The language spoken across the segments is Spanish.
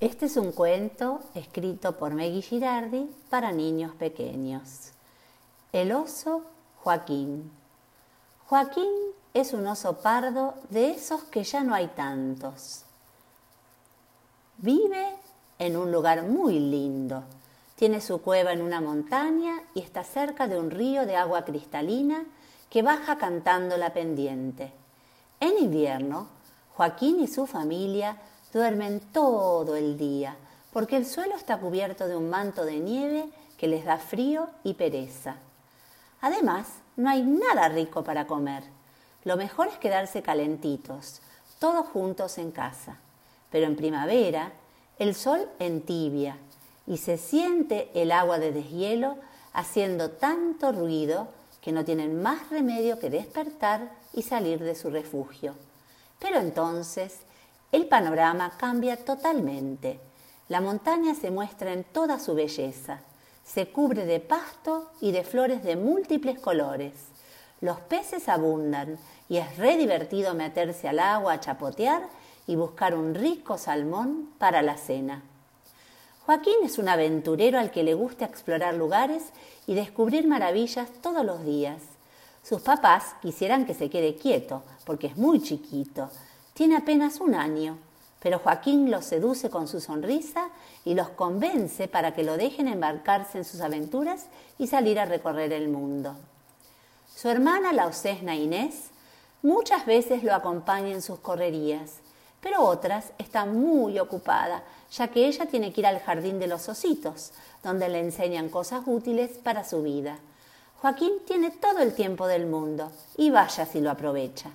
Este es un cuento escrito por Meggy Girardi para niños pequeños. El oso Joaquín. Joaquín es un oso pardo de esos que ya no hay tantos. Vive en un lugar muy lindo. Tiene su cueva en una montaña y está cerca de un río de agua cristalina que baja cantando la pendiente. En invierno, Joaquín y su familia duermen todo el día porque el suelo está cubierto de un manto de nieve que les da frío y pereza. Además, no hay nada rico para comer. Lo mejor es quedarse calentitos, todos juntos en casa. Pero en primavera, el sol entibia y se siente el agua de deshielo haciendo tanto ruido que no tienen más remedio que despertar y salir de su refugio. Pero entonces el panorama cambia totalmente. La montaña se muestra en toda su belleza. Se cubre de pasto y de flores de múltiples colores. Los peces abundan y es re divertido meterse al agua a chapotear y buscar un rico salmón para la cena. Joaquín es un aventurero al que le gusta explorar lugares y descubrir maravillas todos los días. Sus papás quisieran que se quede quieto, porque es muy chiquito. Tiene apenas un año, pero Joaquín los seduce con su sonrisa y los convence para que lo dejen embarcarse en sus aventuras y salir a recorrer el mundo. Su hermana, la osesna Inés, muchas veces lo acompaña en sus correrías, pero otras está muy ocupada, ya que ella tiene que ir al jardín de los ositos, donde le enseñan cosas útiles para su vida. Joaquín tiene todo el tiempo del mundo y vaya si lo aprovecha.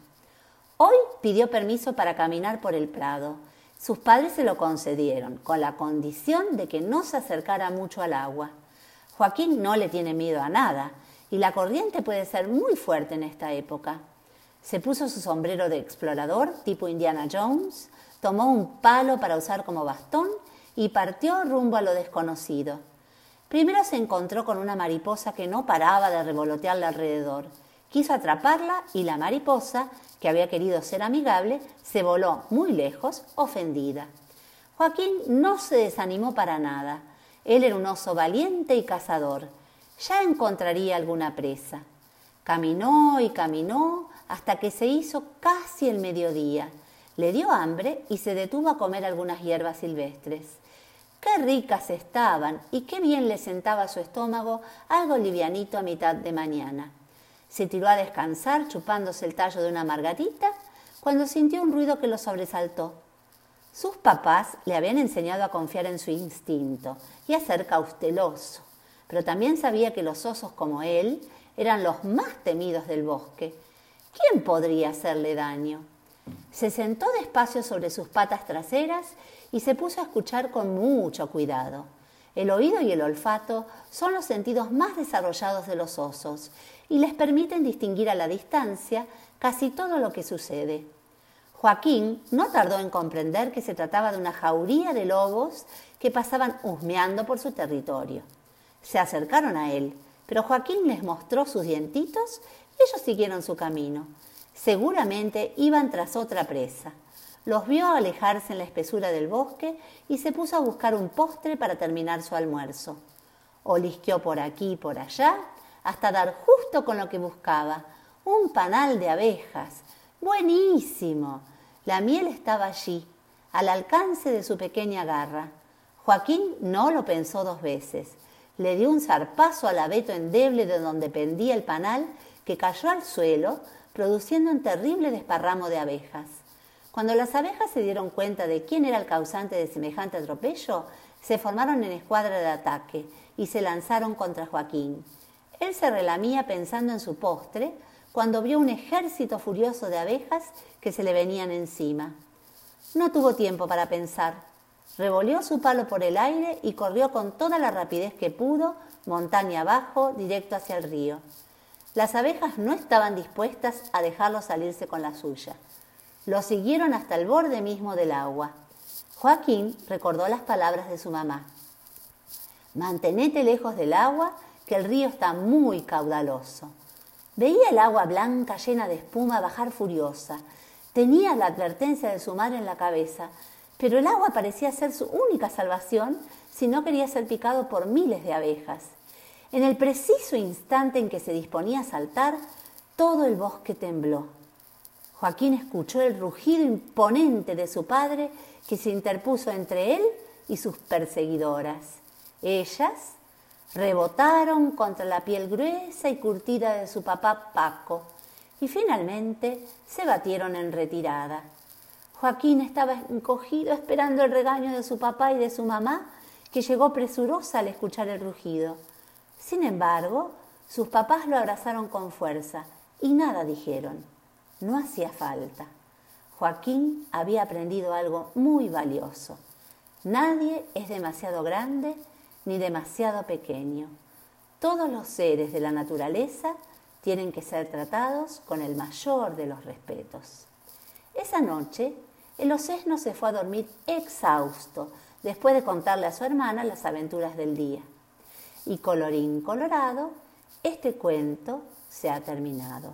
Hoy pidió permiso para caminar por el prado. Sus padres se lo concedieron, con la condición de que no se acercara mucho al agua. Joaquín no le tiene miedo a nada, y la corriente puede ser muy fuerte en esta época. Se puso su sombrero de explorador tipo Indiana Jones, tomó un palo para usar como bastón y partió rumbo a lo desconocido. Primero se encontró con una mariposa que no paraba de revolotearle alrededor. Quiso atraparla y la mariposa, que había querido ser amigable, se voló muy lejos, ofendida. Joaquín no se desanimó para nada. Él era un oso valiente y cazador. Ya encontraría alguna presa. Caminó y caminó hasta que se hizo casi el mediodía. Le dio hambre y se detuvo a comer algunas hierbas silvestres. Qué ricas estaban y qué bien le sentaba a su estómago algo livianito a mitad de mañana. Se tiró a descansar chupándose el tallo de una margarita cuando sintió un ruido que lo sobresaltó. Sus papás le habían enseñado a confiar en su instinto y a ser cauteloso, pero también sabía que los osos como él eran los más temidos del bosque. ¿Quién podría hacerle daño? Se sentó despacio sobre sus patas traseras y se puso a escuchar con mucho cuidado. El oído y el olfato son los sentidos más desarrollados de los osos y les permiten distinguir a la distancia casi todo lo que sucede. Joaquín no tardó en comprender que se trataba de una jauría de lobos que pasaban husmeando por su territorio. Se acercaron a él, pero Joaquín les mostró sus dientitos y ellos siguieron su camino. Seguramente iban tras otra presa. Los vio alejarse en la espesura del bosque y se puso a buscar un postre para terminar su almuerzo. Olisqueó por aquí y por allá hasta dar justo con lo que buscaba, un panal de abejas. Buenísimo. La miel estaba allí, al alcance de su pequeña garra. Joaquín no lo pensó dos veces. Le dio un zarpazo al abeto endeble de donde pendía el panal, que cayó al suelo, produciendo un terrible desparramo de abejas. Cuando las abejas se dieron cuenta de quién era el causante de semejante atropello, se formaron en escuadra de ataque y se lanzaron contra Joaquín. Él se relamía pensando en su postre cuando vio un ejército furioso de abejas que se le venían encima. No tuvo tiempo para pensar. Revolvió su palo por el aire y corrió con toda la rapidez que pudo, montaña abajo, directo hacia el río. Las abejas no estaban dispuestas a dejarlo salirse con la suya. Lo siguieron hasta el borde mismo del agua. Joaquín recordó las palabras de su mamá. Mantenete lejos del agua, que el río está muy caudaloso. Veía el agua blanca llena de espuma bajar furiosa. Tenía la advertencia de su madre en la cabeza, Pero el agua parecía ser su única salvación si no quería ser picado por miles de abejas. En el preciso instante en que se disponía a saltar, todo el bosque tembló. Joaquín escuchó el rugido imponente de su padre que se interpuso entre él y sus perseguidoras. Ellas rebotaron contra la piel gruesa y curtida de su papá Paco y finalmente se batieron en retirada. Joaquín estaba encogido esperando el regaño de su papá y de su mamá, que llegó presurosa al escuchar el rugido. Sin embargo, sus papás lo abrazaron con fuerza y nada dijeron. No hacía falta. Joaquín había aprendido algo muy valioso. Nadie es demasiado grande ni demasiado pequeño. Todos los seres de la naturaleza tienen que ser tratados con el mayor de los respetos. Esa noche, el ocesno se fue a dormir exhausto después de contarle a su hermana las aventuras del día. Y colorín colorado, este cuento se ha terminado.